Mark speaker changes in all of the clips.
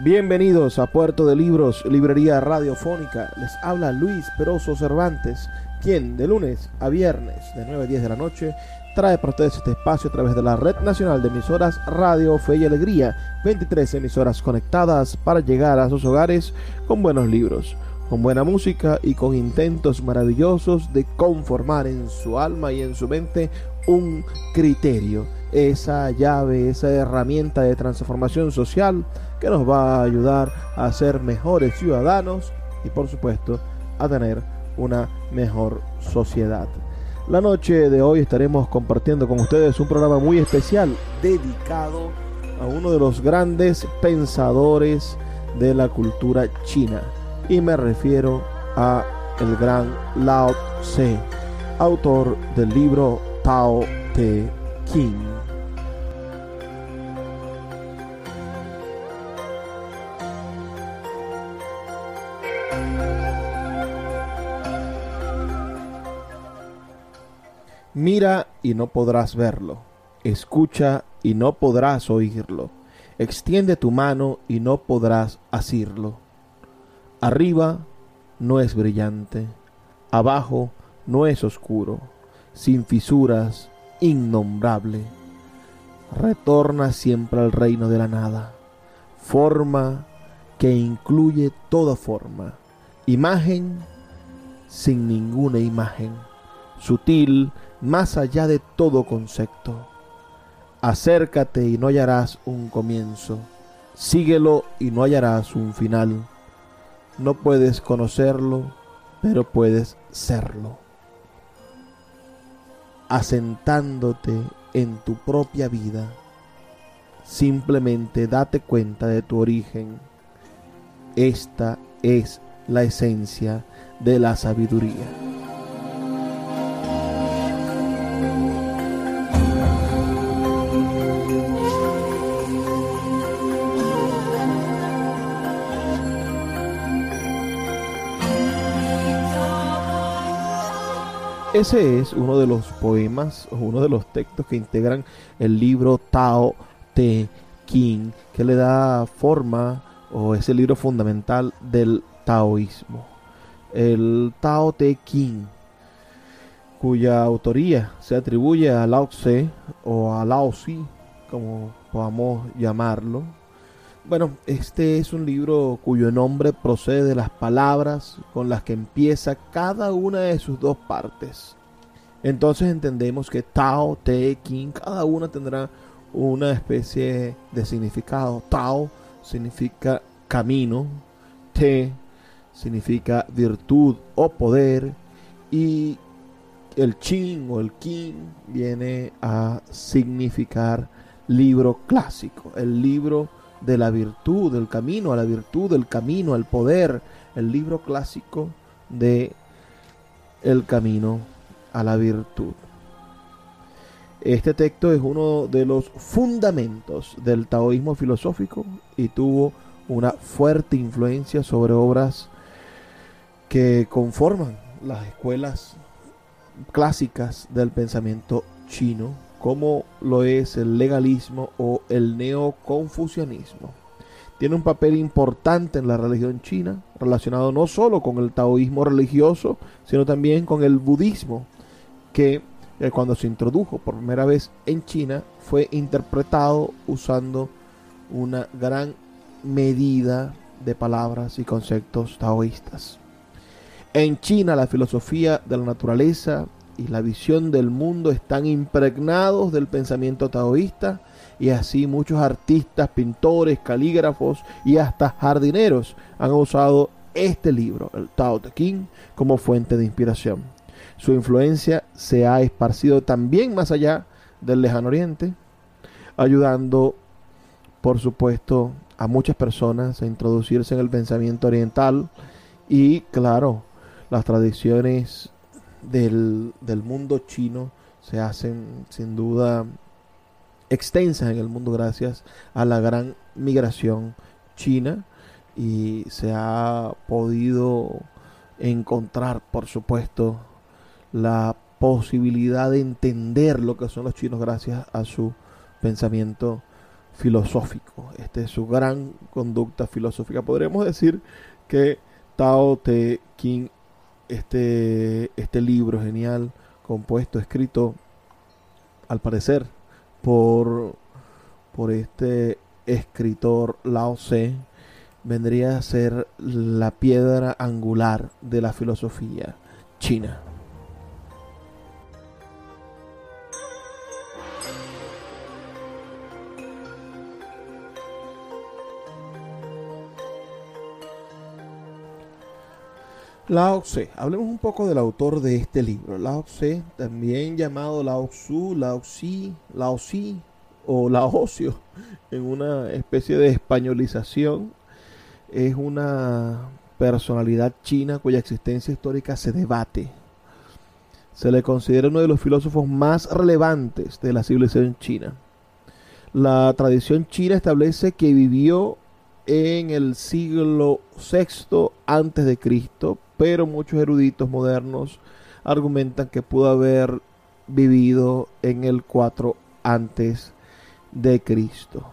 Speaker 1: Bienvenidos a Puerto de Libros, Librería Radiofónica. Les habla Luis Peroso Cervantes, quien de lunes a viernes de 9 a 10 de la noche trae para ustedes este espacio a través de la Red Nacional de Emisoras Radio Fe y Alegría. 23 emisoras conectadas para llegar a sus hogares con buenos libros, con buena música y con intentos maravillosos de conformar en su alma y en su mente un criterio, esa llave, esa herramienta de transformación social que nos va a ayudar a ser mejores ciudadanos y por supuesto a tener una mejor sociedad. La noche de hoy estaremos compartiendo con ustedes un programa muy especial dedicado a uno de los grandes pensadores de la cultura china y me refiero a el gran Lao Tse, autor del libro Te King. Mira y no podrás verlo. Escucha y no podrás oírlo. Extiende tu mano y no podrás asirlo. Arriba no es brillante. Abajo no es oscuro. Sin fisuras, innombrable. Retorna siempre al reino de la nada. Forma que incluye toda forma. Imagen sin ninguna imagen. Sutil más allá de todo concepto. Acércate y no hallarás un comienzo. Síguelo y no hallarás un final. No puedes conocerlo, pero puedes serlo. Asentándote en tu propia vida, simplemente date cuenta de tu origen. Esta es la esencia de la sabiduría. Ese es uno de los poemas, uno de los textos que integran el libro Tao Te King, que le da forma o es el libro fundamental del taoísmo. El Tao Te King, cuya autoría se atribuye a Lao Tse o a Lao Tzu, como podamos llamarlo. Bueno, este es un libro cuyo nombre procede de las palabras con las que empieza cada una de sus dos partes. Entonces entendemos que Tao, Te, King, cada una tendrá una especie de significado. Tao significa camino, Te significa virtud o poder y el Chin o el King viene a significar libro clásico, el libro de la virtud, del camino a la virtud, del camino al poder, el libro clásico de el camino a la virtud. Este texto es uno de los fundamentos del taoísmo filosófico y tuvo una fuerte influencia sobre obras que conforman las escuelas clásicas del pensamiento chino, como lo es el legalismo o el neoconfucianismo. Tiene un papel importante en la religión china, relacionado no solo con el taoísmo religioso, sino también con el budismo que eh, cuando se introdujo por primera vez en China fue interpretado usando una gran medida de palabras y conceptos taoístas. En China la filosofía de la naturaleza y la visión del mundo están impregnados del pensamiento taoísta y así muchos artistas, pintores, calígrafos y hasta jardineros han usado este libro, el Tao Te Ching, como fuente de inspiración. Su influencia se ha esparcido también más allá del lejano oriente, ayudando, por supuesto, a muchas personas a introducirse en el pensamiento oriental y, claro, las tradiciones del, del mundo chino se hacen sin duda extensas en el mundo gracias a la gran migración china y se ha podido encontrar, por supuesto, la posibilidad de entender lo que son los chinos gracias a su pensamiento filosófico. Este es su gran conducta filosófica. Podríamos decir que Tao Te King, este, este libro genial, compuesto, escrito, al parecer, por, por este escritor Lao Tse, vendría a ser la piedra angular de la filosofía china. Lao Tse. Hablemos un poco del autor de este libro. Lao Tse, también llamado Lao Tzu, Lao Xi, Lao Xi o Laocio, en una especie de españolización, es una personalidad china cuya existencia histórica se debate. Se le considera uno de los filósofos más relevantes de la civilización china. La tradición china establece que vivió en el siglo VI antes de Cristo, pero muchos eruditos modernos argumentan que pudo haber vivido en el 4 antes de Cristo.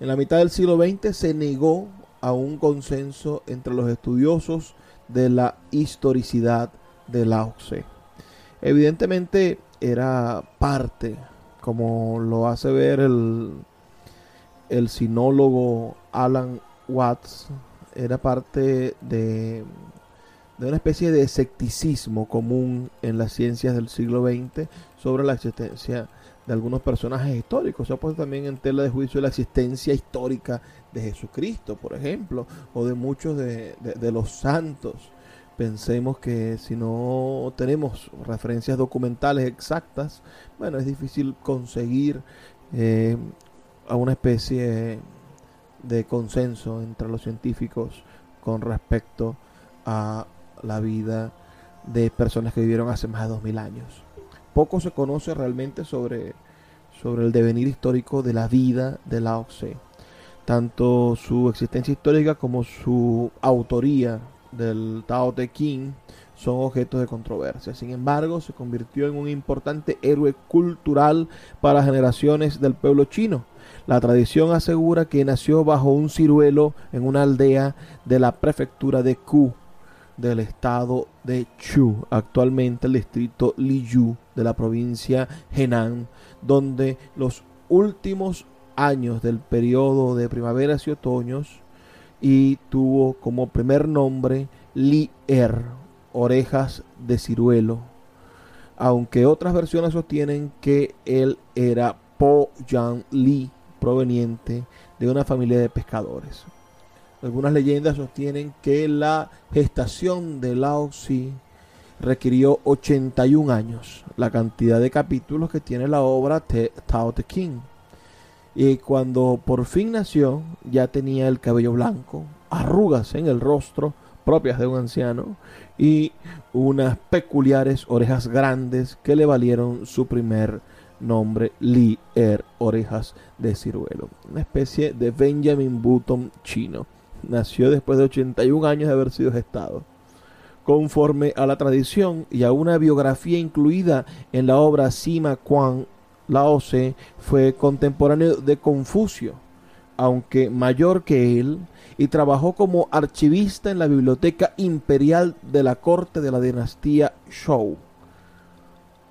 Speaker 1: En la mitad del siglo XX se negó a un consenso entre los estudiosos de la historicidad de Lao Tse. Evidentemente era parte, como lo hace ver el, el sinólogo Alan Watts era parte de, de una especie de escepticismo común en las ciencias del siglo XX sobre la existencia de algunos personajes históricos. Se ha puesto también en tela de juicio la existencia histórica de Jesucristo, por ejemplo, o de muchos de, los santos. Pensemos que si no tenemos referencias documentales exactas, bueno, es difícil conseguir eh, a una especie de consenso entre los científicos con respecto a la vida de personas que vivieron hace más de 2000 años. Poco se conoce realmente sobre, sobre el devenir histórico de la vida de Lao Tse. Tanto su existencia histórica como su autoría del Tao Te Ching son objetos de controversia. Sin embargo, se convirtió en un importante héroe cultural para generaciones del pueblo chino la tradición asegura que nació bajo un ciruelo en una aldea de la prefectura de Ku del estado de Chu, actualmente el distrito Liyu de la provincia Henan, donde los últimos años del periodo de primaveras y otoños y tuvo como primer nombre Li Er, orejas de ciruelo, aunque otras versiones sostienen que él era Po Yan Li, proveniente de una familia de pescadores. Algunas leyendas sostienen que la gestación de Lao Tzu requirió 81 años, la cantidad de capítulos que tiene la obra Tao Te Ching. Y cuando por fin nació, ya tenía el cabello blanco, arrugas en el rostro propias de un anciano y unas peculiares orejas grandes que le valieron su primer nombre Li Er, orejas de ciruelo. Una especie de Benjamin Button chino. Nació después de 81 años de haber sido gestado. Conforme a la tradición y a una biografía incluida en la obra Sima Quan Lao Tse, fue contemporáneo de Confucio, aunque mayor que él, y trabajó como archivista en la Biblioteca Imperial de la corte de la dinastía Zhou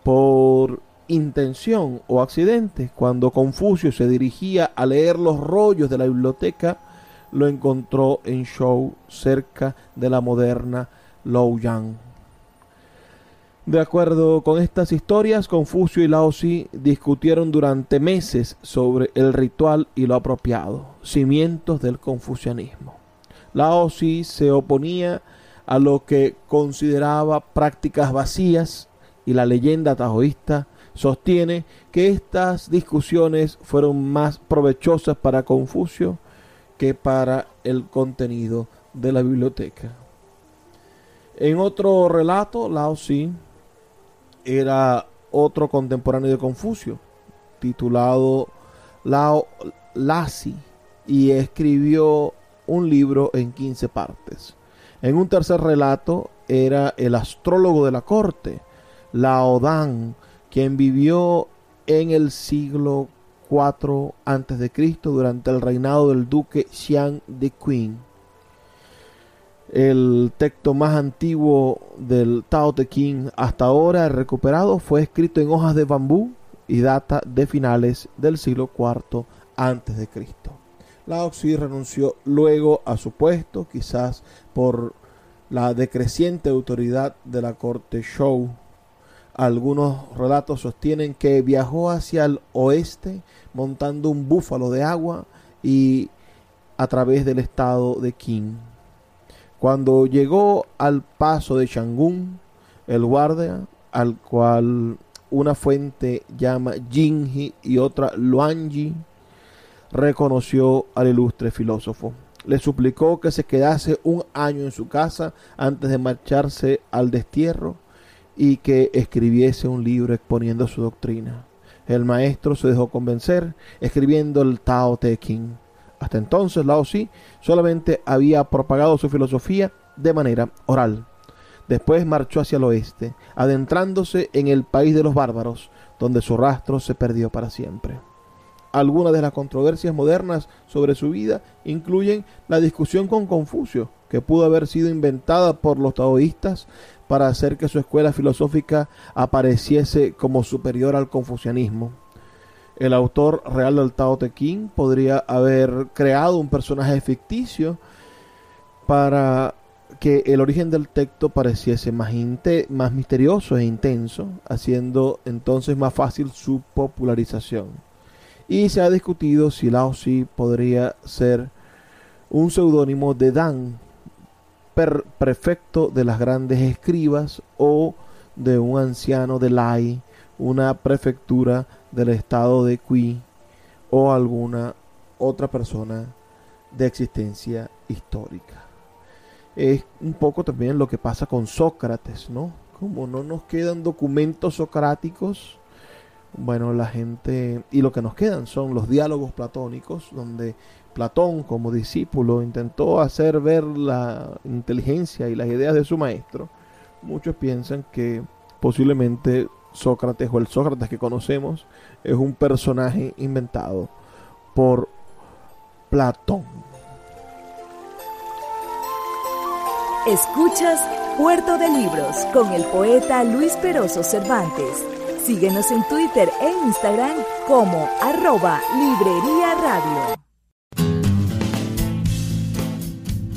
Speaker 1: por intención o accidente, cuando Confucio se dirigía a leer los rollos de la biblioteca, lo encontró en Shou, cerca de la moderna Luoyang. De acuerdo con estas historias, Confucio y Lao Tzu discutieron durante meses sobre el ritual y lo apropiado, cimientos del confucianismo. Lao Tzu se oponía a lo que consideraba prácticas vacías y la leyenda taoísta sostiene que estas discusiones fueron más provechosas para Confucio que para el contenido de la biblioteca. En otro relato, Lao Tzu era otro contemporáneo de Confucio, titulado Lao Lasi, y escribió un libro en 15 partes. En un tercer relato era el astrólogo de la corte, Lao Dan, quien vivió en el siglo IV a.C. durante el reinado del duque Xiang de Qin el texto más antiguo del Tao Te Ching hasta ahora recuperado fue escrito en hojas de bambú y data de finales del siglo IV Cristo. Lao Tzu renunció luego a su puesto, quizás por la decreciente autoridad de la corte Shou. Algunos relatos sostienen que viajó hacia el oeste montando un búfalo de agua y a través del estado de Qin. Cuando llegó al paso de Shangun, el guardia, al cual una fuente llama Jinji y otra Luanji, reconoció al ilustre filósofo. Le suplicó que se quedase un año en su casa antes de marcharse al destierro y que escribiese un libro exponiendo su doctrina. El maestro se dejó convencer escribiendo el Tao Te Ching. Hasta entonces Lao Tzu solamente había propagado su filosofía de manera oral. Después marchó hacia el oeste, adentrándose en el país de los bárbaros, donde su rastro se perdió para siempre. Algunas de las controversias modernas sobre su vida incluyen la discusión con Confucio, que pudo haber sido inventada por los taoístas para hacer que su escuela filosófica apareciese como superior al confucianismo el autor real del Tao Te Ching podría haber creado un personaje ficticio para que el origen del texto pareciese más, más misterioso e intenso, haciendo entonces más fácil su popularización. Y se ha discutido si Lao Tzu podría ser un seudónimo de Dan, prefecto de las grandes escribas, o de un anciano de Lai, una prefectura del estado de Qui o alguna otra persona de existencia histórica. Es un poco también lo que pasa con Sócrates, ¿no? Como no nos quedan documentos socráticos, bueno, la gente, y lo que nos quedan son los diálogos platónicos, donde Platón como discípulo intentó hacer ver la inteligencia y las ideas de su maestro. Muchos piensan que posiblemente Sócrates o el Sócrates que conocemos es un personaje inventado por Platón.
Speaker 2: Escuchas Puerto de Libros con el poeta Luis Peroso Cervantes. Síguenos en Twitter e Instagram como arroba Librería Radio.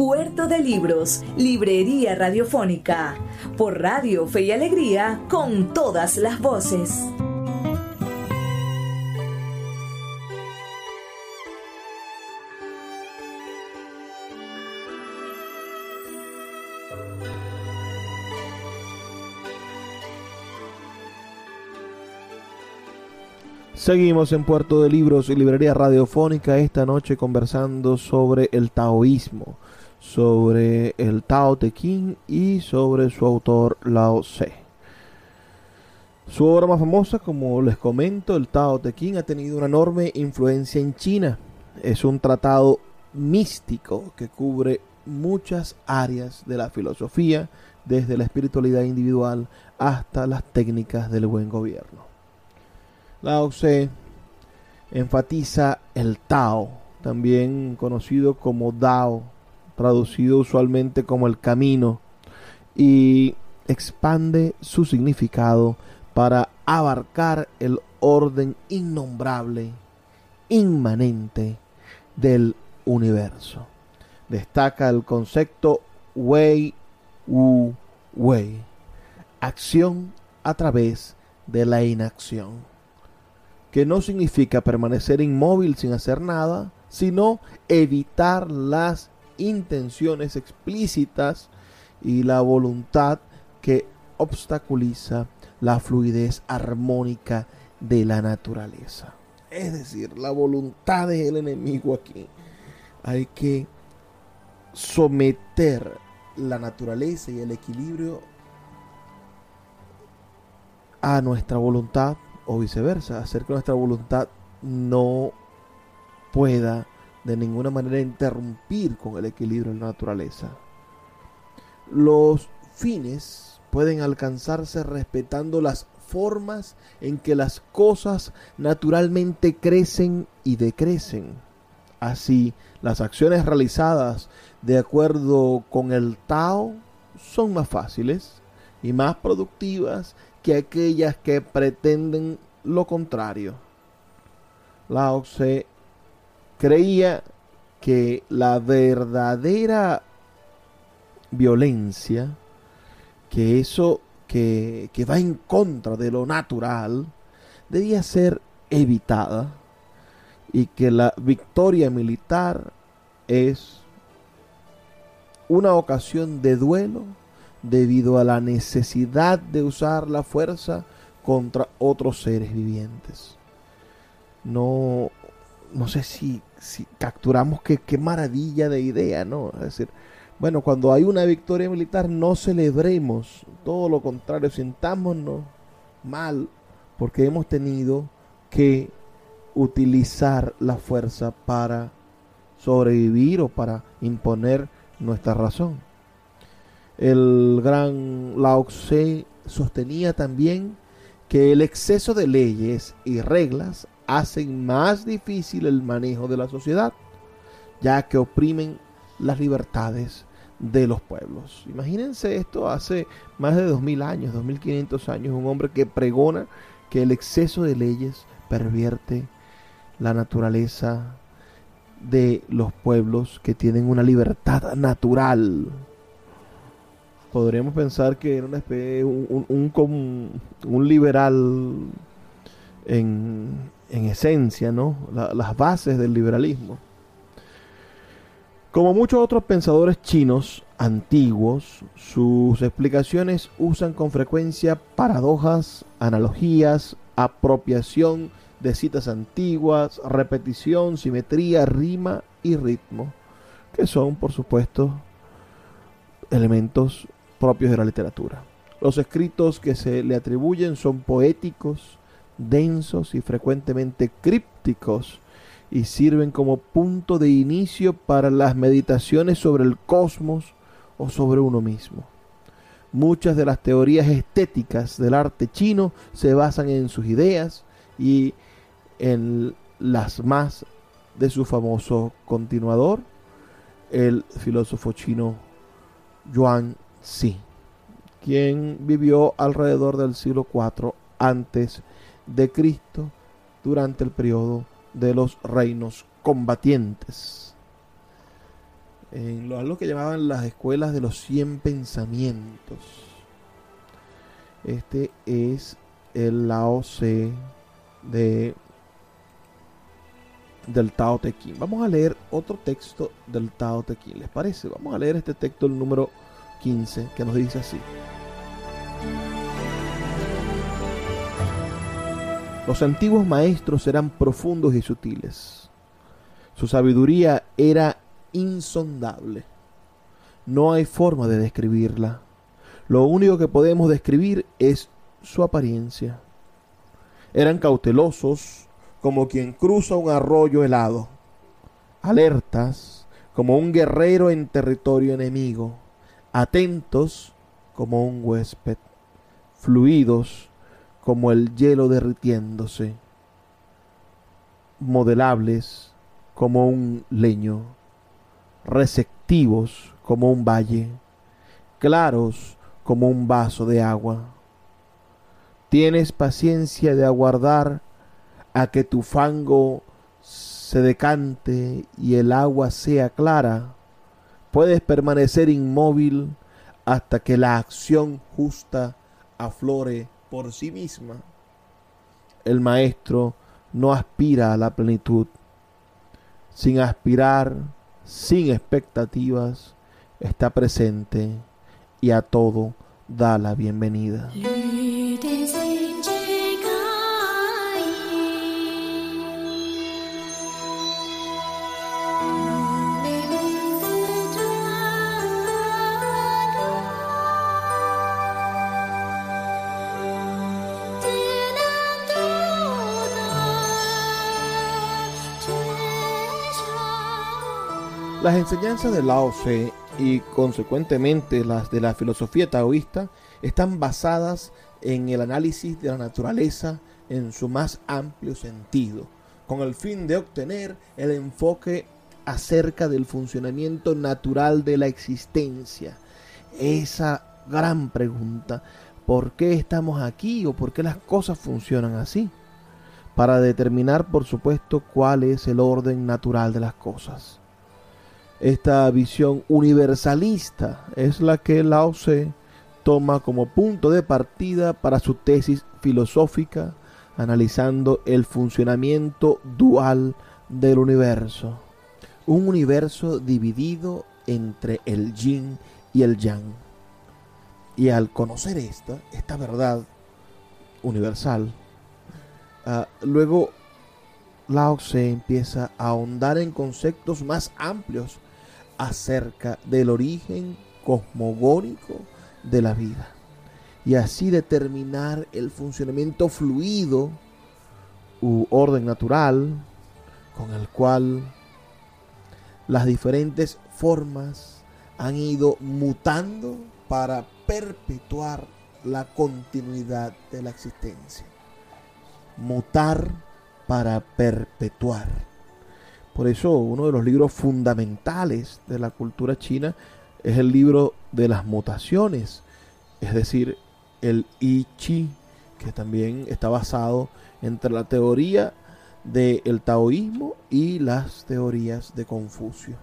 Speaker 2: Puerto de Libros, Librería Radiofónica, por Radio Fe y Alegría, con todas las voces.
Speaker 1: Seguimos en Puerto de Libros y Librería Radiofónica esta noche conversando sobre el taoísmo, sobre el Tao Te Ching y sobre su autor Lao Tse. Su obra más famosa, como les comento, el Tao Te Ching, ha tenido una enorme influencia en China. Es un tratado místico que cubre muchas áreas de la filosofía, desde la espiritualidad individual hasta las técnicas del buen gobierno. Lao Tse enfatiza el Tao, también conocido como Dao, traducido usualmente como el camino, y expande su significado para abarcar el orden innombrable, inmanente del universo. Destaca el concepto Wei Wu Wei, acción a través de la inacción que no significa permanecer inmóvil sin hacer nada, sino evitar las intenciones explícitas y la voluntad que obstaculiza la fluidez armónica de la naturaleza. Es decir, la voluntad del enemigo aquí. Hay que someter la naturaleza y el equilibrio a nuestra voluntad o viceversa, hacer que nuestra voluntad no pueda de ninguna manera interrumpir con el equilibrio de la naturaleza. Los fines pueden alcanzarse respetando las formas en que las cosas naturalmente crecen y decrecen. Así, las acciones realizadas de acuerdo con el Tao son más fáciles y más productivas que aquellas que pretenden lo contrario. Lao Tse creía que la verdadera violencia, que eso que, que va en contra de lo natural, debía ser evitada y que la victoria militar es una ocasión de duelo debido a la necesidad de usar la fuerza contra otros seres vivientes. No, no sé si, si capturamos qué, qué maravilla de idea, ¿no? Es decir, bueno, cuando hay una victoria militar no celebremos, todo lo contrario, sintámonos mal porque hemos tenido que utilizar la fuerza para sobrevivir o para imponer nuestra razón. El gran Lao Tse sostenía también que el exceso de leyes y reglas hacen más difícil el manejo de la sociedad, ya que oprimen las libertades de los pueblos. Imagínense esto hace más de 2000 años, 2500 años, un hombre que pregona que el exceso de leyes pervierte la naturaleza de los pueblos que tienen una libertad natural podríamos pensar que era una especie, un, un, un, liberal en, en, esencia, ¿no? las bases del liberalismo. Como muchos otros pensadores chinos antiguos, sus explicaciones usan con frecuencia paradojas, analogías, apropiación de citas antiguas, repetición, simetría, rima y ritmo, que son, por supuesto, elementos propios de la literatura. Los escritos que se le atribuyen son poéticos, densos y frecuentemente crípticos y sirven como punto de inicio para las meditaciones sobre el cosmos o sobre uno mismo. Muchas de las teorías estéticas del arte chino se basan en sus ideas y en las más de su famoso continuador, el filósofo chino Yuan Sí, quien vivió alrededor del siglo IV antes de Cristo durante el periodo de los reinos combatientes. En lo, que llamaban las escuelas de los cien pensamientos. Este es el Lao Tse de del Tao Te. Vamos a leer otro texto del Tao Te. ¿Les parece? Vamos a leer este texto, el número 15, que nos dice así. Los antiguos maestros eran profundos y sutiles. Su sabiduría era insondable. No hay forma de describirla. Lo único que podemos describir es su apariencia. Eran cautelosos como quien cruza un arroyo helado, alertas como un guerrero en territorio enemigo, atentos como un huésped, fluidos como el hielo derritiéndose, modelables como un leño, receptivos como un valle, claros como un vaso de agua. Tienes paciencia de aguardar a que tu fango se decante y el agua sea clara. Puedes permanecer inmóvil hasta que la acción justa aflore por sí misma. El maestro no aspira a la plenitud. Sin aspirar, sin expectativas, está presente y a todo da la bienvenida. Las enseñanzas de Lao Tse y consecuentemente las de la filosofía taoísta están basadas en el análisis de la naturaleza en su más amplio sentido, con el fin de obtener el enfoque acerca del funcionamiento natural de la existencia. Esa gran pregunta, ¿por qué estamos aquí o por qué las cosas funcionan así? Para determinar, por supuesto, cuál es el orden natural de las cosas. Esta visión universalista es la que Lao Tse toma como punto de partida para su tesis filosófica, analizando el funcionamiento dual del universo. Un universo dividido entre el yin y el yang. Y al conocer esta, esta verdad universal, uh, luego Lao Tse empieza a ahondar en conceptos más amplios acerca del origen cosmogónico de la vida y así determinar el funcionamiento fluido u orden natural con el cual las diferentes formas han ido mutando para perpetuar la continuidad de la existencia. Mutar para perpetuar. Por eso uno de los libros fundamentales de la cultura china es el libro de las mutaciones, es decir, el I Chi, que también está basado entre la teoría del taoísmo y las teorías de Confucio.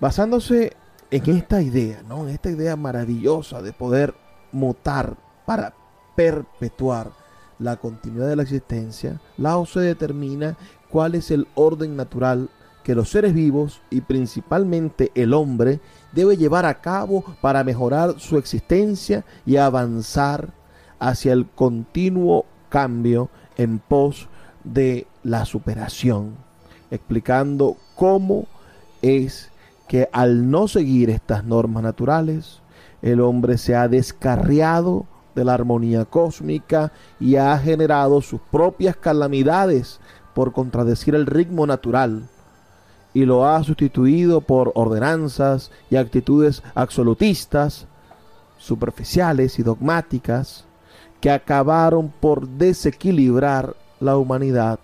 Speaker 1: Basándose en esta idea, ¿no? en esta idea maravillosa de poder mutar para perpetuar la continuidad de la existencia, Lao se determina cuál es el orden natural que los seres vivos y principalmente el hombre debe llevar a cabo para mejorar su existencia y avanzar hacia el continuo cambio en pos de la superación, explicando cómo es que al no seguir estas normas naturales, el hombre se ha descarriado de la armonía cósmica y ha generado sus propias calamidades por contradecir el ritmo natural y lo ha sustituido por ordenanzas y actitudes absolutistas, superficiales y dogmáticas que acabaron por desequilibrar la humanidad,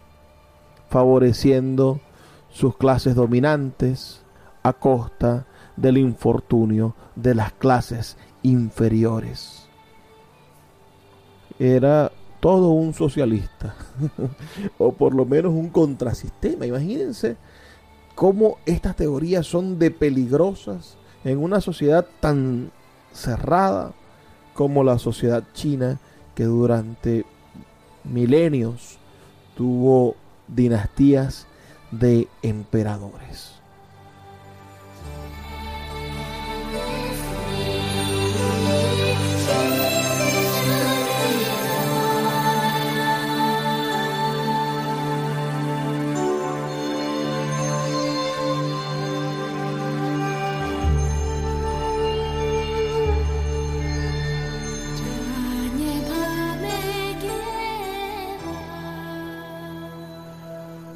Speaker 1: favoreciendo sus clases dominantes a costa del infortunio de las clases inferiores. Era todo un socialista, o por lo menos un contrasistema. Imagínense cómo estas teorías son de peligrosas en una sociedad tan cerrada como la sociedad china, que durante milenios tuvo dinastías de emperadores.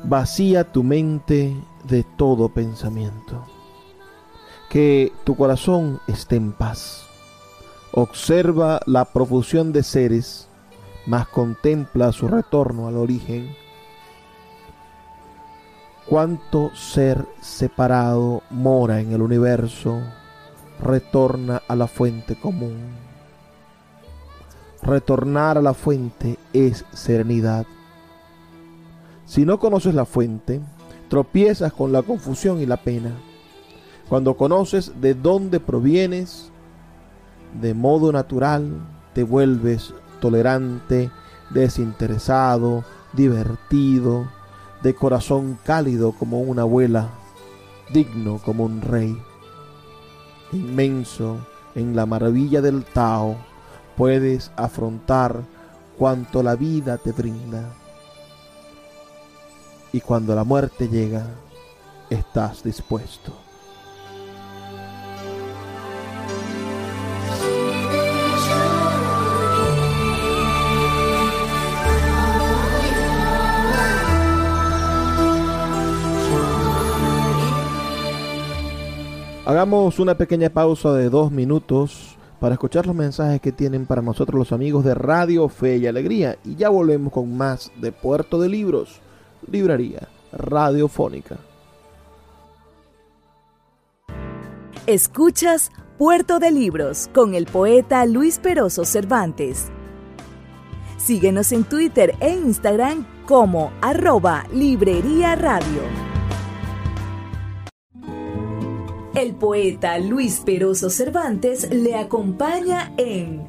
Speaker 1: Vacía tu mente de todo pensamiento. Que tu corazón esté en paz. Observa la profusión de seres, mas contempla su retorno al origen. Cuánto ser separado mora en el universo, retorna a la fuente común. Retornar a la fuente es serenidad. Si no conoces la fuente, tropiezas con la confusión y la pena. Cuando conoces de dónde provienes, de modo natural te vuelves tolerante, desinteresado, divertido, de corazón cálido como una abuela, digno como un rey. Inmenso en la maravilla del Tao, puedes afrontar cuanto la vida te brinda. Y cuando la muerte llega, estás dispuesto. Hagamos una pequeña pausa de dos minutos para escuchar los mensajes que tienen para nosotros los amigos de Radio Fe y Alegría y ya volvemos con más de Puerto de Libros, Librería Radiofónica.
Speaker 2: Escuchas Puerto de Libros con el poeta Luis Peroso Cervantes. Síguenos en Twitter e Instagram como arroba Librería Radio. El poeta Luis Peroso Cervantes le acompaña en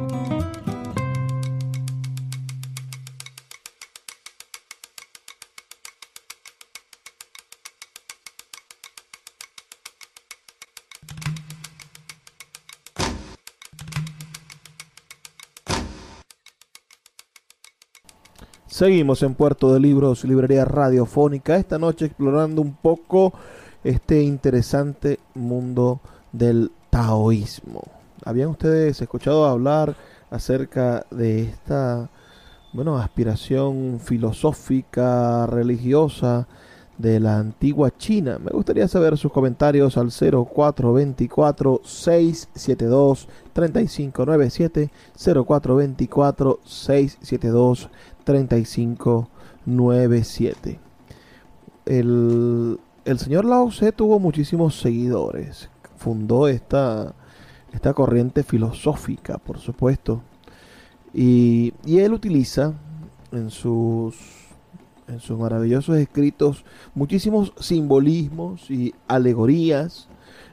Speaker 1: Seguimos en Puerto de Libros, Librería Radiofónica, esta noche explorando un poco este interesante mundo del taoísmo. ¿Habían ustedes escuchado hablar acerca de esta bueno, aspiración filosófica, religiosa de la antigua China? Me gustaría saber sus comentarios al 0424 672 3597 0424 672 3597. El, el señor Lao Tse tuvo muchísimos seguidores. Fundó esta, esta corriente filosófica, por supuesto. Y, y él utiliza en sus, en sus maravillosos escritos muchísimos simbolismos y alegorías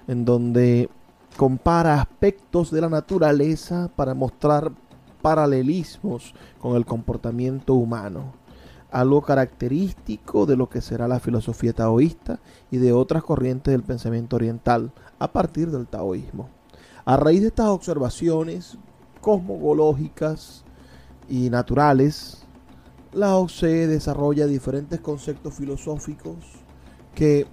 Speaker 1: en donde compara aspectos de la naturaleza para mostrar paralelismos con el comportamiento humano, algo característico de lo que será la filosofía taoísta y de otras corrientes del pensamiento oriental a partir del taoísmo. A raíz de estas observaciones cosmogológicas y naturales, la OCE desarrolla diferentes conceptos filosóficos que,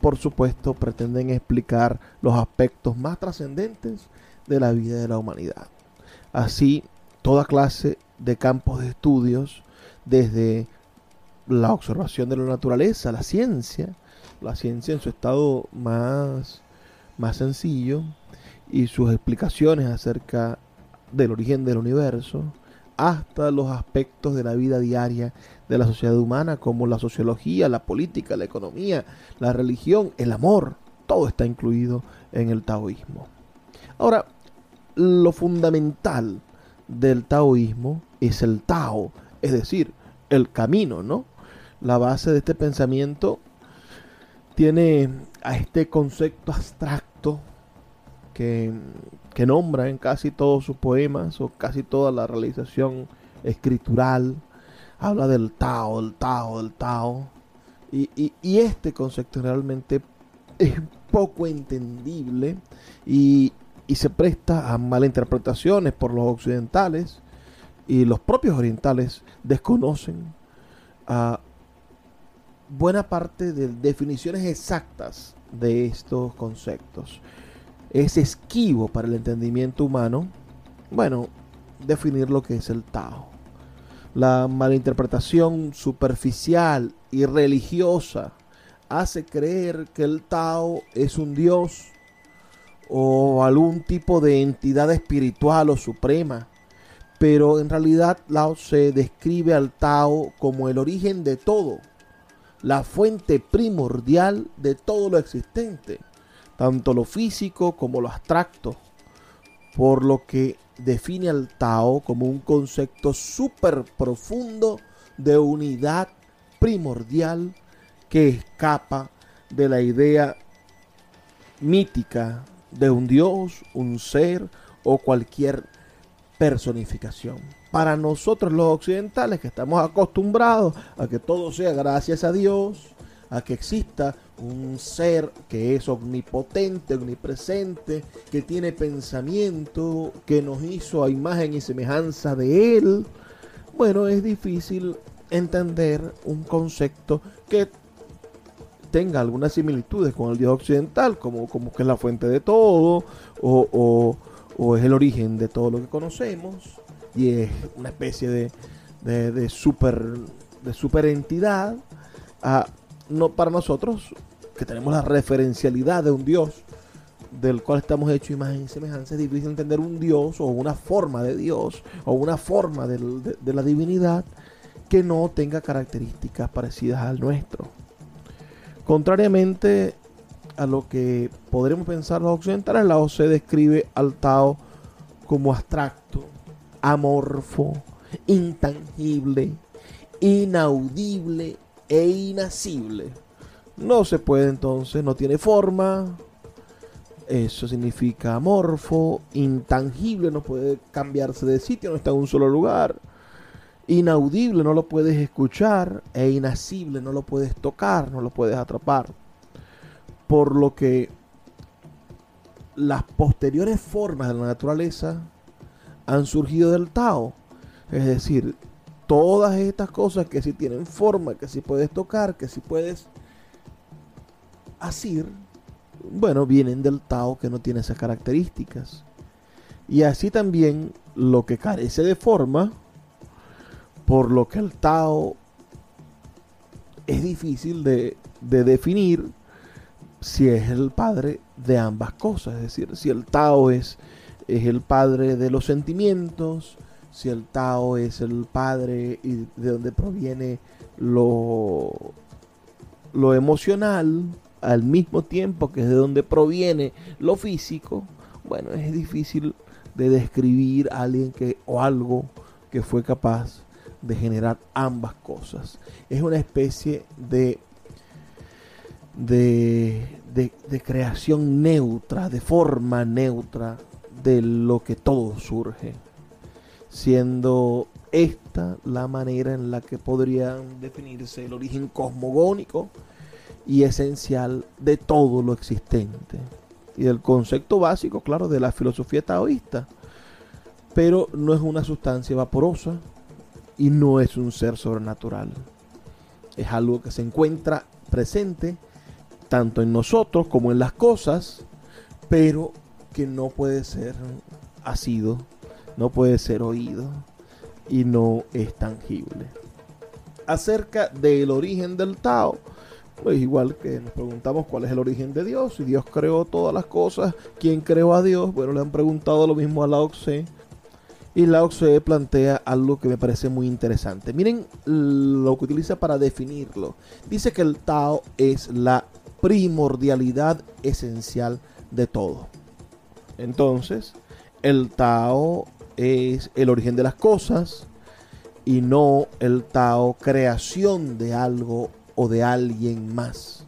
Speaker 1: por supuesto, pretenden explicar los aspectos más trascendentes de la vida de la humanidad. Así, toda clase de campos de estudios, desde la observación de la naturaleza, la ciencia, la ciencia en su estado más, más sencillo, y sus explicaciones acerca del origen del universo, hasta los aspectos de la vida diaria de la sociedad humana, como la sociología, la política, la economía, la religión, el amor, todo está incluido en el taoísmo. Ahora, lo fundamental del taoísmo es el Tao, es decir, el camino, ¿no? La base de este pensamiento tiene a este concepto abstracto que, que nombra en casi todos sus poemas o casi toda la realización escritural. Habla del Tao, del Tao, del Tao. Y, y, este concepto realmente es poco entendible y, y se presta a malinterpretaciones por los occidentales y los propios orientales desconocen a buena parte de definiciones exactas de estos conceptos. Es esquivo para el entendimiento humano, bueno, definir lo que es el Tao. La malinterpretación superficial y religiosa hace creer que el Tao es un dios o algún tipo de entidad espiritual o suprema. Pero en realidad Lao se describe al Tao como el origen de todo, la fuente primordial de todo lo existente, tanto lo físico como lo abstracto, por lo que define al Tao como un concepto súper profundo de unidad primordial que escapa de la idea mítica de un dios, un ser o cualquier personificación. Para nosotros los occidentales que estamos acostumbrados a que todo sea gracias a Dios, a que exista un ser que es omnipotente, omnipresente, que tiene pensamiento, que nos hizo a imagen y semejanza de Él, bueno, es difícil entender un concepto que tenga algunas similitudes con el Dios occidental, como, como que es la fuente de todo, o, es el origen de todo lo que conocemos, y es una especie de, de, super, de super entidad. No para nosotros, que tenemos la referencialidad de un Dios, del cual estamos hechos imagen y semejanza, es difícil entender un Dios o una forma de Dios o una forma de, de la divinidad que no tenga características parecidas al nuestro. Contrariamente a lo que podremos pensar los occidentales, la OC describe al Tao como abstracto, amorfo, intangible, inaudible e inacible. No se puede entonces, no tiene forma. Eso significa amorfo, intangible, no puede cambiarse de sitio, no está en un solo lugar. Inaudible, no lo puedes escuchar. E inacible, no lo puedes tocar, no lo puedes atrapar. Por lo que las posteriores formas de la naturaleza han surgido del Tao. Es decir, todas estas cosas que si tienen forma, que si puedes tocar, que si puedes asir, bueno, vienen del Tao que no tiene esas características. Y así también lo que carece de forma, por lo que el Tao es difícil de, definir si es el padre de ambas cosas. Es decir, si el Tao es, es el padre de los sentimientos, si el Tao es el padre y de donde proviene lo, lo emocional, al mismo tiempo que es de donde proviene lo físico, bueno, es difícil de describir a alguien que o algo que fue capaz de generar ambas cosas. Es una especie de, de, de, creación neutra, de forma neutra de lo que todo surge, siendo esta la manera en la que podrían definirse el origen cosmogónico y esencial de todo lo existente y del concepto básico, claro, de la filosofía taoísta. Pero no es una sustancia vaporosa, y no es un ser sobrenatural. Es algo que se encuentra presente tanto en nosotros como en las cosas, pero que no puede ser asido, no puede ser oído y no es tangible. Acerca del origen del Tao, pues igual que nos preguntamos cuál es el origen de Dios, si Dios creó todas las cosas, ¿quién creó a Dios? Bueno, le han preguntado lo mismo a Lao Tse y Lao Tse plantea algo que me parece muy interesante. Miren lo que utiliza para definirlo. Dice que el Tao es la primordialidad esencial de todo. Entonces, el Tao es el origen de las cosas y no el Tao creación de algo o de alguien más.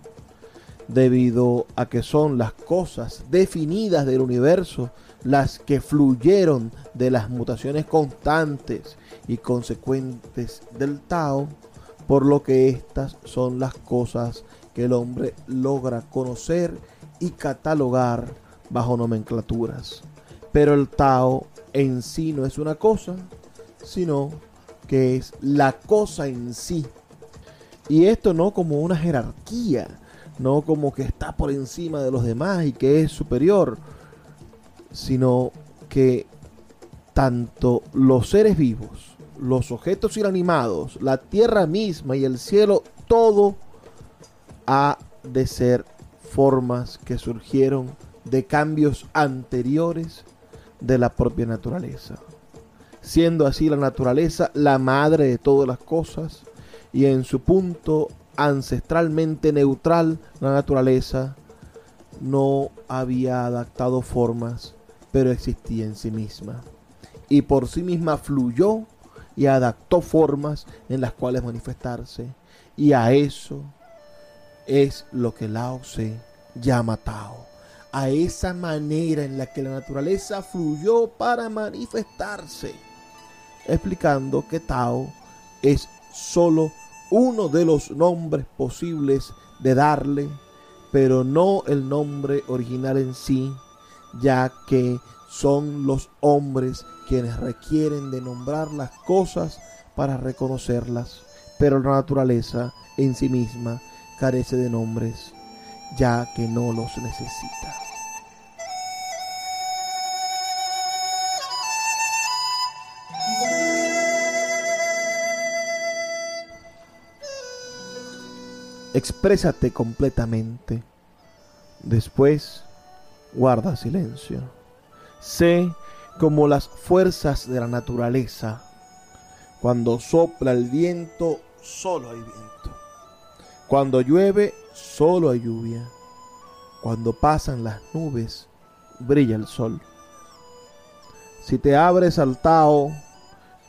Speaker 1: Debido a que son las cosas definidas del universo las que fluyeron de las mutaciones constantes y consecuentes del Tao, por lo que estas son las cosas que el hombre logra conocer y catalogar bajo nomenclaturas. Pero el Tao en sí no es una cosa, sino que es la cosa en sí. Y esto no como una jerarquía, no como que está por encima de los demás y que es superior, sino que tanto los seres vivos, los objetos inanimados, la tierra misma y el cielo, todo ha de ser formas que surgieron de cambios anteriores de la propia naturaleza. Siendo así la naturaleza la madre de todas las cosas y en su punto ancestralmente neutral, la naturaleza no había adaptado formas, pero existía en sí misma. Y por sí misma fluyó y adaptó formas en las cuales manifestarse. Y a eso es lo que Lao Tse llama Tao. A esa manera en la que la naturaleza fluyó para manifestarse. Explicando que Tao es solo uno de los nombres posibles de darle, pero no el nombre original en sí, ya que son los hombres quienes requieren de nombrar las cosas para reconocerlas, pero la naturaleza en sí misma carece de nombres, ya que no los necesita. Exprésate completamente. Después, guarda silencio. Sé como las fuerzas de la naturaleza. Cuando sopla el viento, solo hay viento. Cuando llueve, solo hay lluvia. Cuando pasan las nubes, brilla el sol. Si te abres al Tao,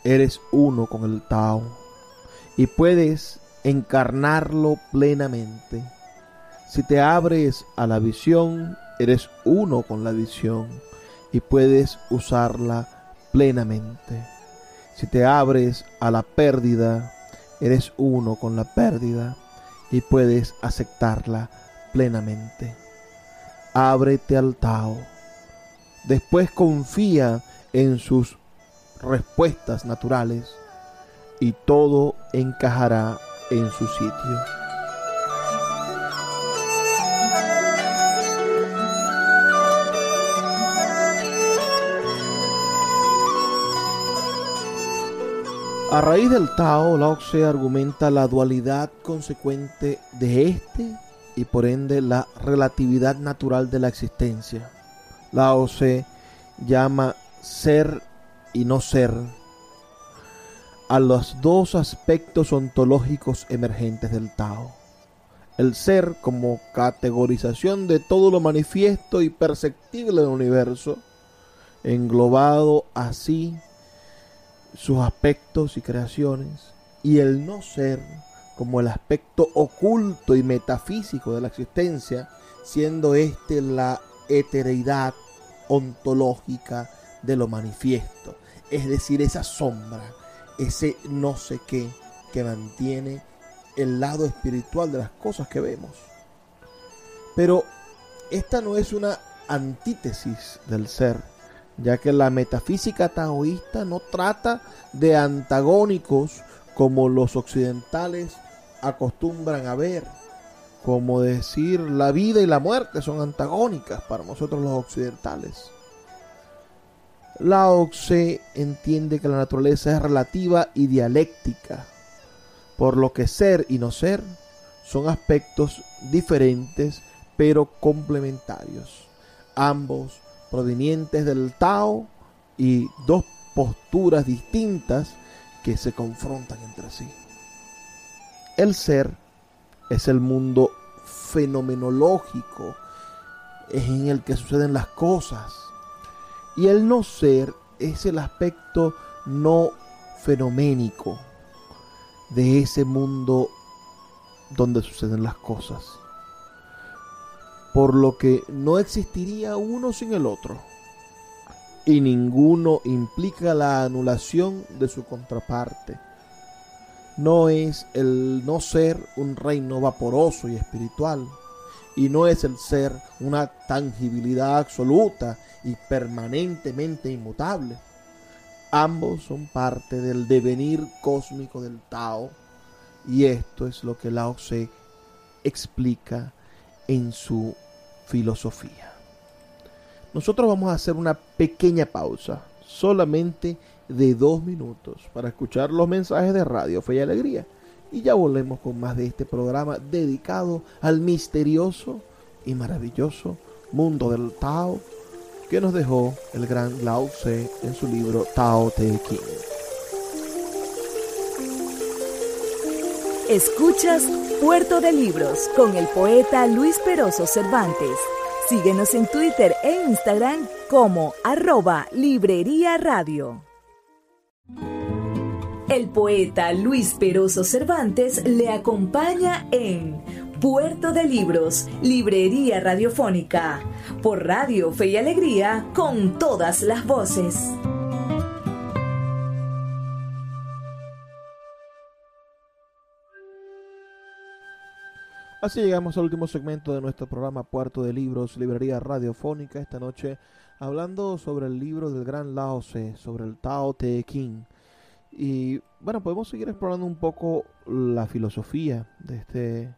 Speaker 1: eres uno con el Tao y puedes encarnarlo plenamente. Si te abres a la visión, eres uno con la visión y puedes usarla plenamente. Si te abres a la pérdida, eres uno con la pérdida y puedes aceptarla plenamente. Ábrete al Tao. Después confía en sus respuestas naturales y todo encajará en su sitio. A raíz del Tao, Lao Tse argumenta la dualidad consecuente de este y por ende la relatividad natural de la existencia. Lao Tse llama ser y no ser a los dos aspectos ontológicos emergentes del Tao. El ser como categorización de todo lo manifiesto y perceptible del universo, englobado así sus aspectos y creaciones, y el no ser como el aspecto oculto y metafísico de la existencia, siendo éste la etereidad ontológica de lo manifiesto, es decir, esa sombra ese no sé qué que mantiene el lado espiritual de las cosas que vemos. Pero esta no es una antítesis del ser, ya que la metafísica taoísta no trata de antagónicos como los occidentales acostumbran a ver, como decir la vida y la muerte son antagónicas para nosotros los occidentales. Lao Tse entiende que la naturaleza es relativa y dialéctica, por lo que ser y no ser son aspectos diferentes pero complementarios, ambos provenientes del Tao y dos posturas distintas que se confrontan entre sí. El ser es el mundo fenomenológico, es en el que suceden las cosas, y el no ser es el aspecto no fenoménico de ese mundo donde suceden las cosas. Por lo que no existiría uno sin el otro. Y ninguno implica la anulación de su contraparte. No es el no ser un reino vaporoso y espiritual y no es el ser una tangibilidad absoluta y permanentemente inmutable. Ambos son parte del devenir cósmico del Tao y esto es lo que Lao Tse explica en su filosofía. nosotros vamos a hacer una pequeña pausa, solamente de dos minutos, para escuchar los mensajes de Radio Fe y Alegría. Y ya volvemos con más de este programa dedicado al misterioso y maravilloso mundo del Tao que nos dejó el gran Lao Tse en su libro Tao Te Ching.
Speaker 2: Escuchas Puerto de Libros con el poeta Luis Peroso Cervantes. Síguenos en Twitter e Instagram como arroba Librería Radio. El poeta Luis Peroso Cervantes le acompaña en Puerto de Libros, Librería Radiofónica, por Radio Fe y Alegría, con todas las voces.
Speaker 1: Así llegamos al último segmento de nuestro programa Puerto de Libros, Librería Radiofónica, esta noche hablando sobre el libro del gran Lao Tse, sobre el Tao Te Ching. Y bueno, podemos seguir explorando un poco la filosofía de este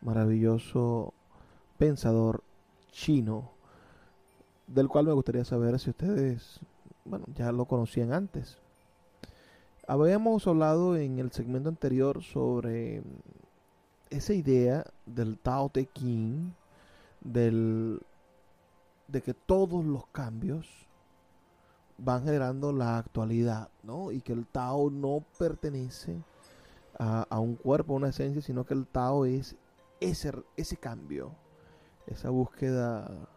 Speaker 1: maravilloso pensador chino, del cual me gustaría saber si ustedes, bueno, ya lo conocían antes. Habíamos hablado en el segmento anterior sobre esa idea del Tao Te Ching, del, de que todos los cambios van generando la actualidad, ¿no? Y que el Tao no pertenece a, un cuerpo, a una esencia, sino que el Tao es ese, ese cambio, esa búsqueda,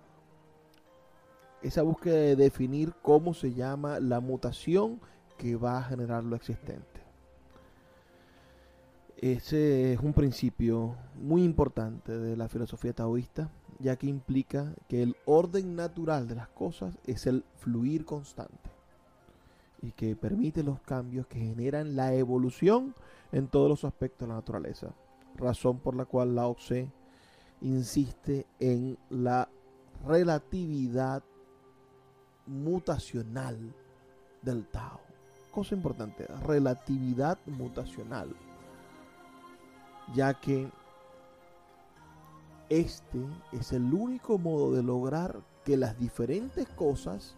Speaker 1: esa búsqueda de definir cómo se llama la mutación que va a generar lo existente. Ese es un principio muy importante de la filosofía taoísta, ya que implica que el orden natural de las cosas es el fluir constante y que permite los cambios que generan la evolución en todos los aspectos de la naturaleza. Razón por la cual Lao Tse insiste en la relatividad mutacional del Tao. Cosa importante, relatividad mutacional ya que este es el único modo de lograr que las diferentes cosas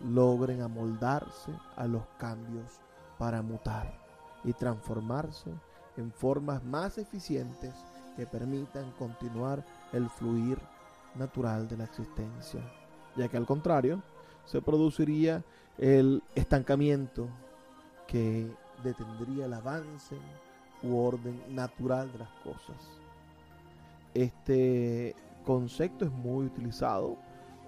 Speaker 1: logren amoldarse a los cambios para mutar y transformarse en formas más eficientes que permitan continuar el fluir natural de la existencia, ya que al contrario se produciría el estancamiento que detendría el avance u orden natural de las cosas. Este concepto es muy utilizado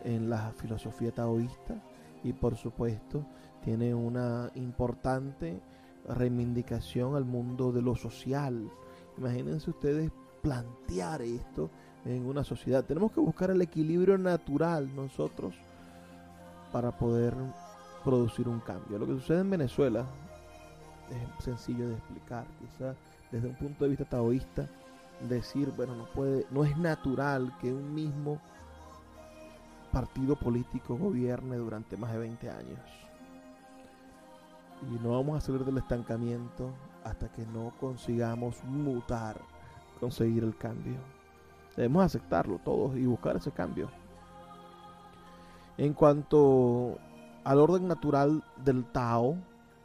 Speaker 1: en la filosofía taoísta y por supuesto tiene una importante reivindicación al mundo de lo social. Imagínense ustedes plantear esto en una sociedad. Tenemos que buscar el equilibrio natural nosotros para poder producir un cambio. Lo que sucede en Venezuela es sencillo de explicar. Quizá desde un punto de vista taoísta, decir, bueno, no puede, no es natural que un mismo partido político gobierne durante más de 20 años. Y no vamos a salir del estancamiento hasta que no consigamos mutar, conseguir el cambio. Debemos aceptarlo todos y buscar ese cambio. En cuanto al orden natural del Tao,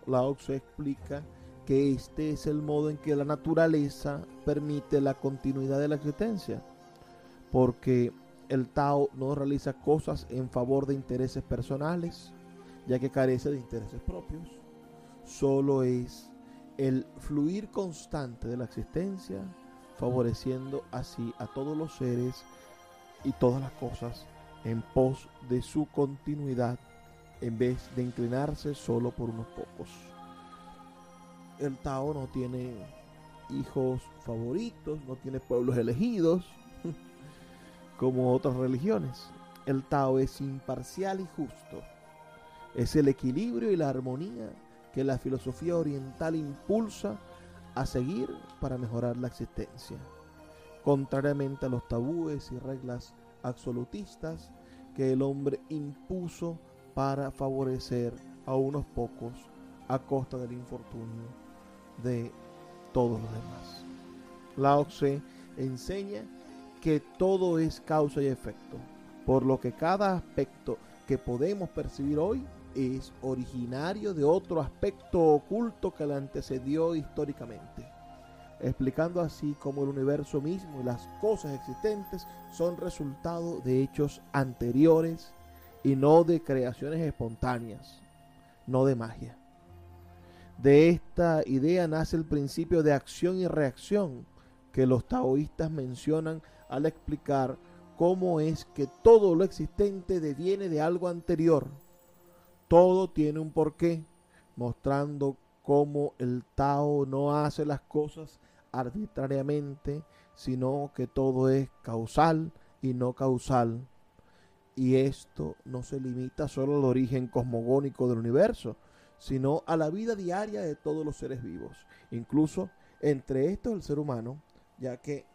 Speaker 1: Lao se explica que este es el modo en que la naturaleza permite la continuidad de la existencia, porque el Tao no realiza cosas en favor de intereses personales, ya que carece de intereses propios, solo es el fluir constante de la existencia, favoreciendo así a todos los seres y todas las cosas en pos de su continuidad en vez de inclinarse solo por unos pocos. El Tao no tiene hijos favoritos, no tiene pueblos elegidos, como otras religiones. El Tao es imparcial y justo. Es el equilibrio y la armonía que la filosofía oriental impulsa a seguir para mejorar la existencia. Contrariamente a los tabúes y reglas absolutistas que el hombre impuso para favorecer a unos pocos a costa del infortunio de todos los demás. Lao Tse enseña que todo es causa y efecto, por lo que cada aspecto que podemos percibir hoy es originario de otro aspecto oculto que le antecedió históricamente, explicando así cómo el universo mismo y las cosas existentes son resultado de hechos anteriores y no de creaciones espontáneas, no de magia. De esta idea nace el principio de acción y reacción que los taoístas mencionan al explicar cómo es que todo lo existente deviene de algo anterior. Todo tiene un porqué, mostrando cómo el Tao no hace las cosas arbitrariamente, sino que todo es causal y no causal. Y esto no se limita solo al origen cosmogónico del universo, sino a la vida diaria de todos los seres vivos, incluso entre estos el ser humano, ya que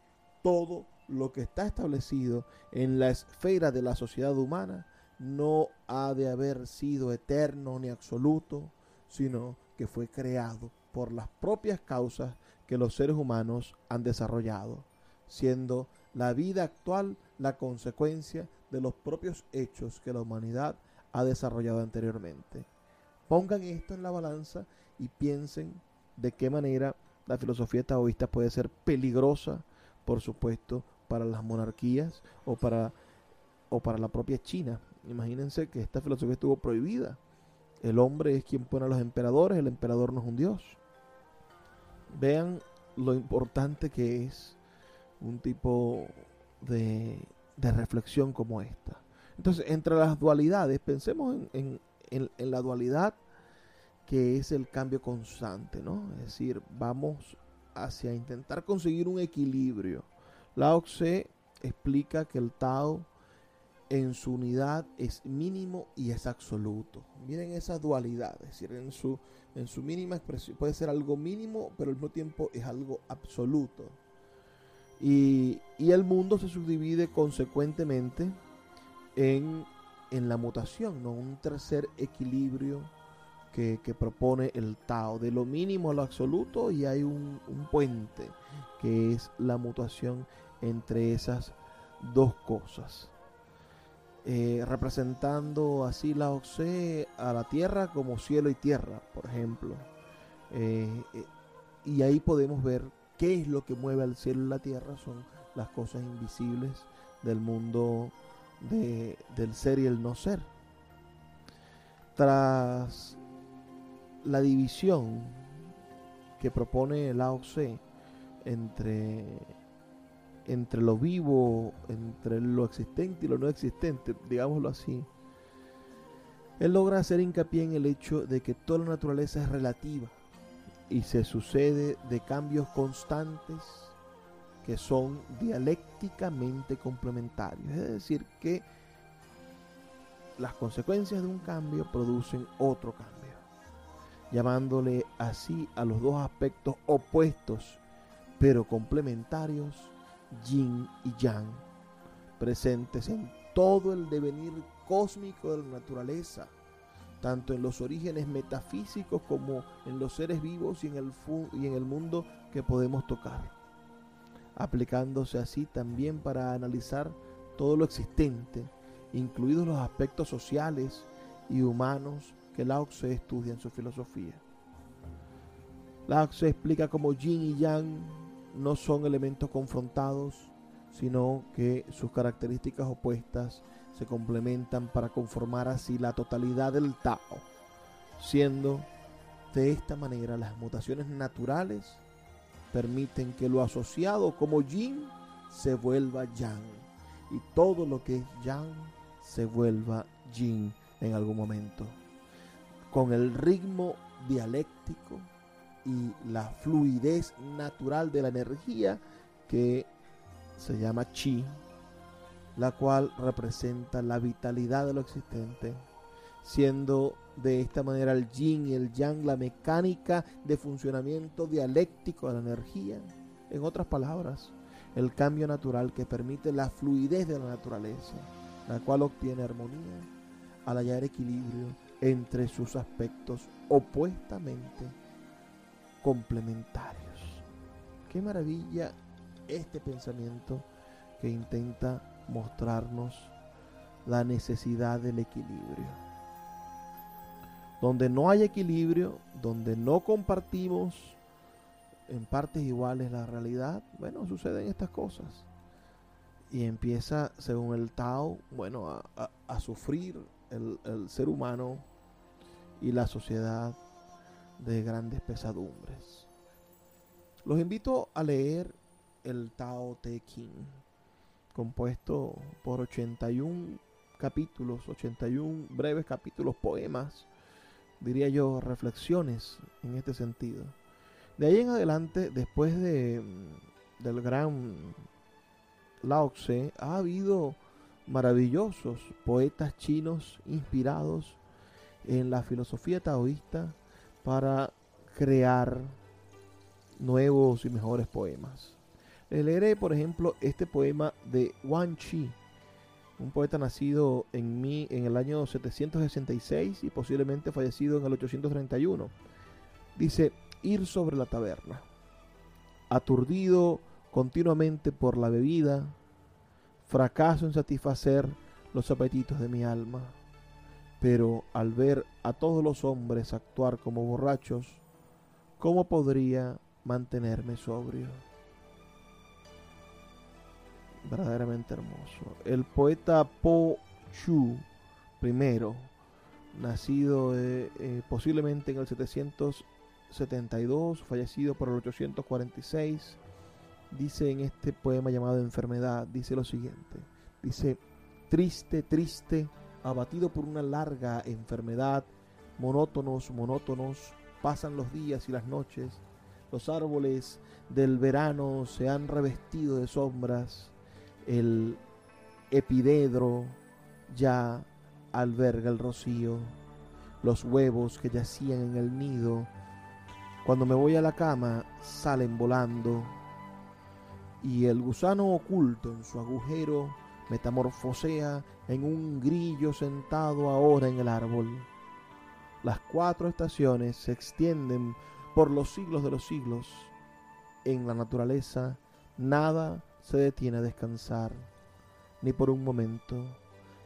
Speaker 1: todo lo que está establecido en la esfera de la sociedad humana no ha de haber sido eterno ni absoluto, sino que fue creado por las propias causas que los seres humanos han desarrollado, siendo la vida actual la consecuencia de los propios hechos que la humanidad ha desarrollado anteriormente. Pongan esto en la balanza y piensen de qué manera la filosofía taoísta puede ser peligrosa, por supuesto, para las monarquías o para, o para la propia China. Imagínense que esta filosofía estuvo prohibida. El hombre es quien pone a los emperadores, el emperador no es un dios. Vean lo importante que es un tipo de, de reflexión como esta. Entonces, entre las dualidades, pensemos en, en, la dualidad que es el cambio constante, ¿no? Es decir, vamos hacia intentar conseguir un equilibrio. Lao Tse explica que el Tao en su unidad es mínimo y es absoluto. Miren esa dualidad, es decir, en su, en su mínima expresión puede ser algo mínimo, pero al mismo tiempo es algo absoluto. Y, y el mundo se subdivide consecuentemente en en la mutación, ¿no? un tercer equilibrio que, propone el Tao, de lo mínimo a lo absoluto y hay un, puente que es la mutación entre esas dos cosas. Eh, representando así la Oxe a la tierra como cielo y tierra, por ejemplo. Eh, eh, y ahí podemos ver qué es lo que mueve al cielo y la tierra, son las cosas invisibles del mundo del ser y el no ser. Tras la división que propone Lao Tse entre, entre lo vivo, entre lo existente y lo no existente, digámoslo así, él logra hacer hincapié en el hecho de que toda la naturaleza es relativa y se sucede de cambios constantes que son dialécticamente complementarios. Es decir, que las consecuencias de un cambio producen otro cambio, llamándole así a los dos aspectos opuestos pero complementarios, yin y yang, presentes en todo el devenir cósmico de la naturaleza, tanto en los orígenes metafísicos como en los seres vivos y en el, y en el mundo que podemos tocar aplicándose así también para analizar todo lo existente, incluidos los aspectos sociales y humanos que Lao Tse estudia en su filosofía. Lao Tse explica cómo yin y yang no son elementos confrontados, sino que sus características opuestas se complementan para conformar así la totalidad del Tao, siendo de esta manera las mutaciones naturales permiten que lo asociado como yin se vuelva yang y todo lo que es yang se vuelva yin en algún momento. Con el ritmo dialéctico y la fluidez natural de la energía que se llama chi, la cual representa la vitalidad de lo existente, siendo de esta manera el yin y el yang, la mecánica de funcionamiento dialéctico de la energía. En otras palabras, el cambio natural que permite la fluidez de la naturaleza, la cual obtiene armonía al hallar equilibrio entre sus aspectos opuestamente complementarios. Qué maravilla este pensamiento que intenta mostrarnos la necesidad del equilibrio. Donde no hay equilibrio, donde no compartimos en partes iguales la realidad, bueno, suceden estas cosas. Y empieza, según el Tao, bueno, a, sufrir el, el ser humano y la sociedad de grandes pesadumbres. Los invito a leer el Tao Te Ching, compuesto por 81 capítulos, 81 breves capítulos, poemas, diría yo, reflexiones en este sentido. De ahí en adelante, después de, del gran Lao Tse, ha habido maravillosos poetas chinos inspirados en la filosofía taoísta para crear nuevos y mejores poemas. Les leeré, por ejemplo, este poema de Wang Chi, un poeta nacido en, mí, en el año 766 y posiblemente fallecido en el 831. Dice, ir sobre la taberna, aturdido continuamente por la bebida, fracaso en satisfacer los apetitos de mi alma pero al ver a todos los hombres actuar como borrachos, ¿cómo podría mantenerme sobrio? Verdaderamente hermoso. El poeta Po Chu primero, nacido eh, eh, posiblemente en el 772, fallecido por el 846, dice en este poema llamado Enfermedad, dice lo siguiente, dice, triste, triste, abatido por una larga enfermedad, monótonos, monótonos, pasan los días y las noches, los árboles del verano se han revestido de sombras, el epidedro ya alberga el rocío, los huevos que yacían en el nido, cuando me voy a la cama salen volando, y el gusano oculto en su agujero metamorfosea en un grillo sentado ahora en el árbol. Las cuatro estaciones se extienden por los siglos de los siglos. En la naturaleza nada se detiene a descansar, ni por un momento.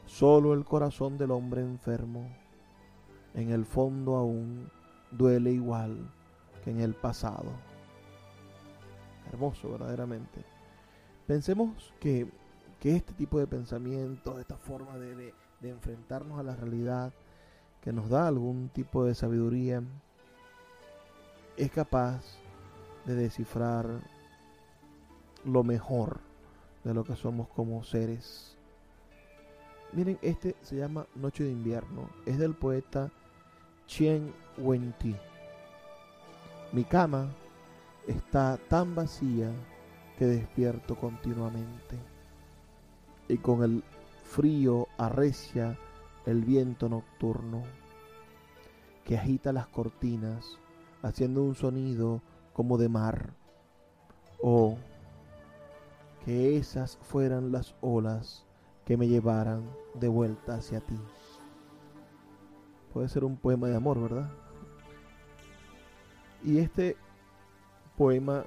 Speaker 1: Solo el corazón del hombre enfermo, en el fondo aún, duele igual que en el pasado. Hermoso verdaderamente. Pensemos que que este tipo de pensamiento, esta forma de, enfrentarnos a la realidad, que nos da algún tipo de sabiduría, es capaz de descifrar lo mejor de lo que somos como seres. Miren, este se llama Noche de Invierno, es del poeta Chen Wenti. Mi cama está tan vacía que despierto continuamente y con el frío arrecia el viento nocturno que agita las cortinas haciendo un sonido como de mar. Oh, que esas fueran las olas que me llevaran de vuelta hacia ti. Puede ser un poema de amor, ¿verdad? Y este poema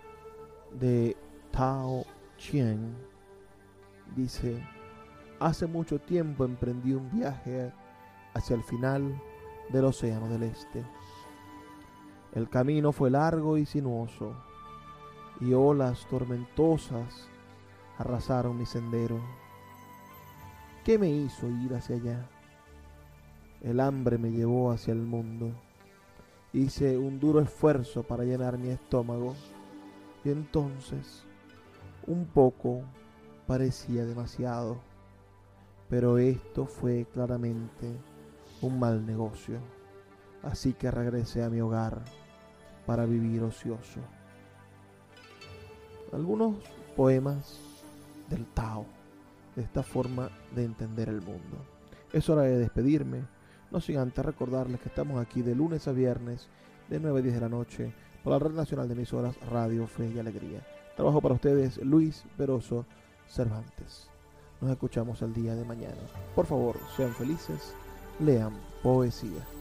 Speaker 1: de Tao Chien dice, hace mucho tiempo emprendí un viaje hacia el final del Océano del Este. El camino fue largo y sinuoso, y olas tormentosas arrasaron mi sendero. ¿Qué me hizo ir hacia allá? El hambre me llevó hacia el mundo. Hice un duro esfuerzo para llenar mi estómago, y entonces, un poco parecía demasiado, pero esto fue claramente un mal negocio, así que regresé a mi hogar para vivir ocioso. Algunos poemas del Tao, de esta forma de entender el mundo. Es hora de despedirme, no sin antes recordarles que estamos aquí de lunes a viernes de 9 a 10 de la noche por la Red Nacional de Emisoras Radio Fe y Alegría. Trabajo para ustedes Luis Peroso Cervantes. Nos escuchamos el día de mañana. Por favor, sean felices, lean poesía.